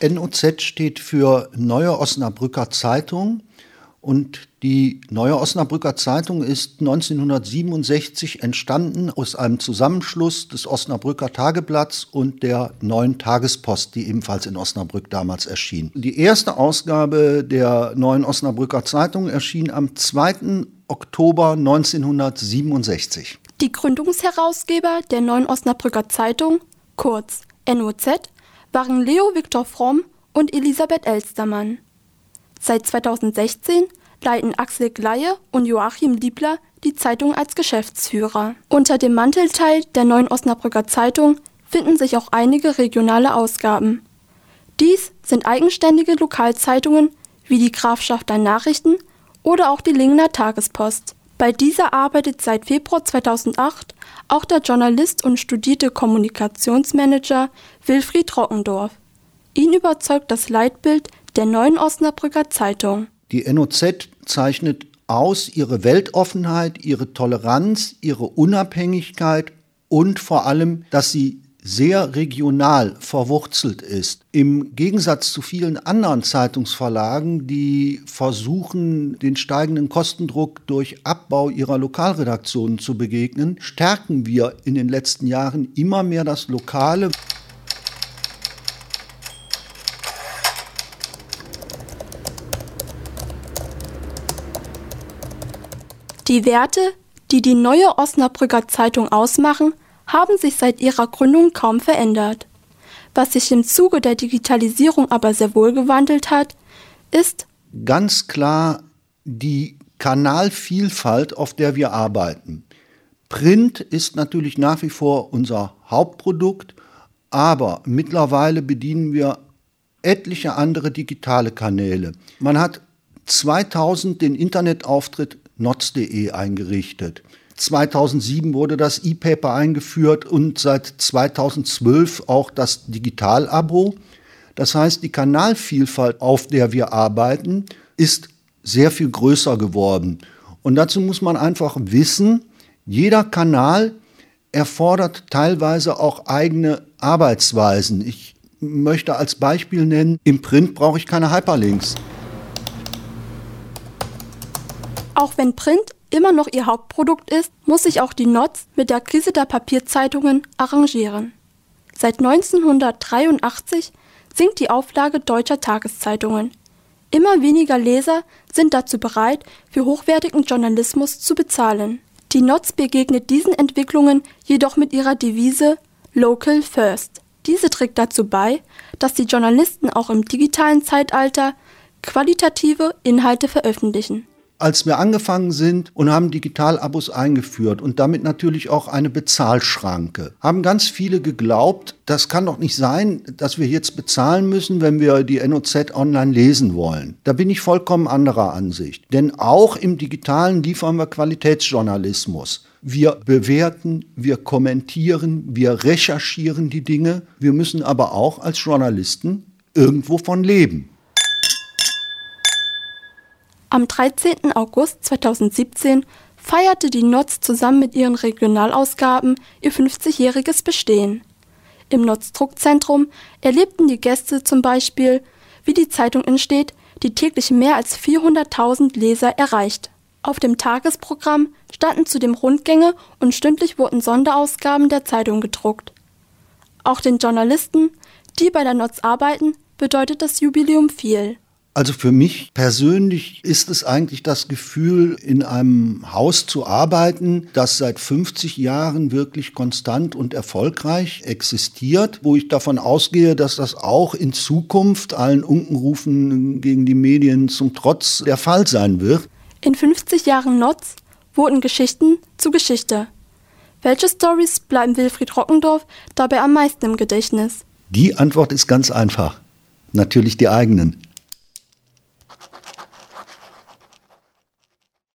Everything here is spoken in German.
NOZ steht für Neue Osnabrücker Zeitung und die Neue Osnabrücker Zeitung ist 1967 entstanden aus einem Zusammenschluss des Osnabrücker Tageblatts und der Neuen Tagespost, die ebenfalls in Osnabrück damals erschien. Die erste Ausgabe der Neuen Osnabrücker Zeitung erschien am 2. Oktober 1967. Die Gründungsherausgeber der Neuen Osnabrücker Zeitung, kurz NOZ, waren Leo Viktor Fromm und Elisabeth Elstermann. Seit 2016 leiten Axel Gleie und Joachim Liebler die Zeitung als Geschäftsführer. Unter dem Mantelteil der Neuen Osnabrücker Zeitung finden sich auch einige regionale Ausgaben. Dies sind eigenständige Lokalzeitungen wie die Grafschafter Nachrichten oder auch die Lingener Tagespost. Bei dieser arbeitet seit Februar 2008 auch der Journalist und studierte Kommunikationsmanager Wilfried Rockendorf. Ihn überzeugt das Leitbild der neuen Osnabrücker Zeitung. Die NOZ zeichnet aus ihre Weltoffenheit, ihre Toleranz, ihre Unabhängigkeit und vor allem, dass sie sehr regional verwurzelt ist. Im Gegensatz zu vielen anderen Zeitungsverlagen, die versuchen, den steigenden Kostendruck durch Abbau ihrer Lokalredaktionen zu begegnen, stärken wir in den letzten Jahren immer mehr das Lokale. Die Werte, die die neue Osnabrücker Zeitung ausmachen, haben sich seit ihrer Gründung kaum verändert. Was sich im Zuge der Digitalisierung aber sehr wohl gewandelt hat, ist ganz klar die Kanalvielfalt, auf der wir arbeiten. Print ist natürlich nach wie vor unser Hauptprodukt, aber mittlerweile bedienen wir etliche andere digitale Kanäle. Man hat 2000 den Internetauftritt notz.de eingerichtet. 2007 wurde das E-Paper eingeführt und seit 2012 auch das Digital-Abo. Das heißt, die Kanalvielfalt, auf der wir arbeiten, ist sehr viel größer geworden. Und dazu muss man einfach wissen, jeder Kanal erfordert teilweise auch eigene Arbeitsweisen. Ich möchte als Beispiel nennen, im Print brauche ich keine Hyperlinks. Auch wenn Print immer noch ihr Hauptprodukt ist, muss sich auch die NOTZ mit der Krise der Papierzeitungen arrangieren. Seit 1983 sinkt die Auflage deutscher Tageszeitungen. Immer weniger Leser sind dazu bereit, für hochwertigen Journalismus zu bezahlen. Die NOTZ begegnet diesen Entwicklungen jedoch mit ihrer Devise Local First. Diese trägt dazu bei, dass die Journalisten auch im digitalen Zeitalter qualitative Inhalte veröffentlichen als wir angefangen sind und haben Digitalabos eingeführt und damit natürlich auch eine Bezahlschranke, haben ganz viele geglaubt, das kann doch nicht sein, dass wir jetzt bezahlen müssen, wenn wir die NOZ online lesen wollen. Da bin ich vollkommen anderer Ansicht. Denn auch im digitalen liefern wir Qualitätsjournalismus. Wir bewerten, wir kommentieren, wir recherchieren die Dinge. Wir müssen aber auch als Journalisten irgendwo von leben. Am 13. August 2017 feierte die NOTZ zusammen mit ihren Regionalausgaben ihr 50-jähriges Bestehen. Im NOTZ Druckzentrum erlebten die Gäste zum Beispiel, wie die Zeitung entsteht, die täglich mehr als 400.000 Leser erreicht. Auf dem Tagesprogramm standen zudem Rundgänge und stündlich wurden Sonderausgaben der Zeitung gedruckt. Auch den Journalisten, die bei der NOTZ arbeiten, bedeutet das Jubiläum viel. Also für mich persönlich ist es eigentlich das Gefühl, in einem Haus zu arbeiten, das seit 50 Jahren wirklich konstant und erfolgreich existiert, wo ich davon ausgehe, dass das auch in Zukunft allen Unkenrufen gegen die Medien zum Trotz der Fall sein wird. In 50 Jahren Notz wurden Geschichten zu Geschichte. Welche Stories bleiben Wilfried Rockendorf dabei am meisten im Gedächtnis? Die Antwort ist ganz einfach. Natürlich die eigenen.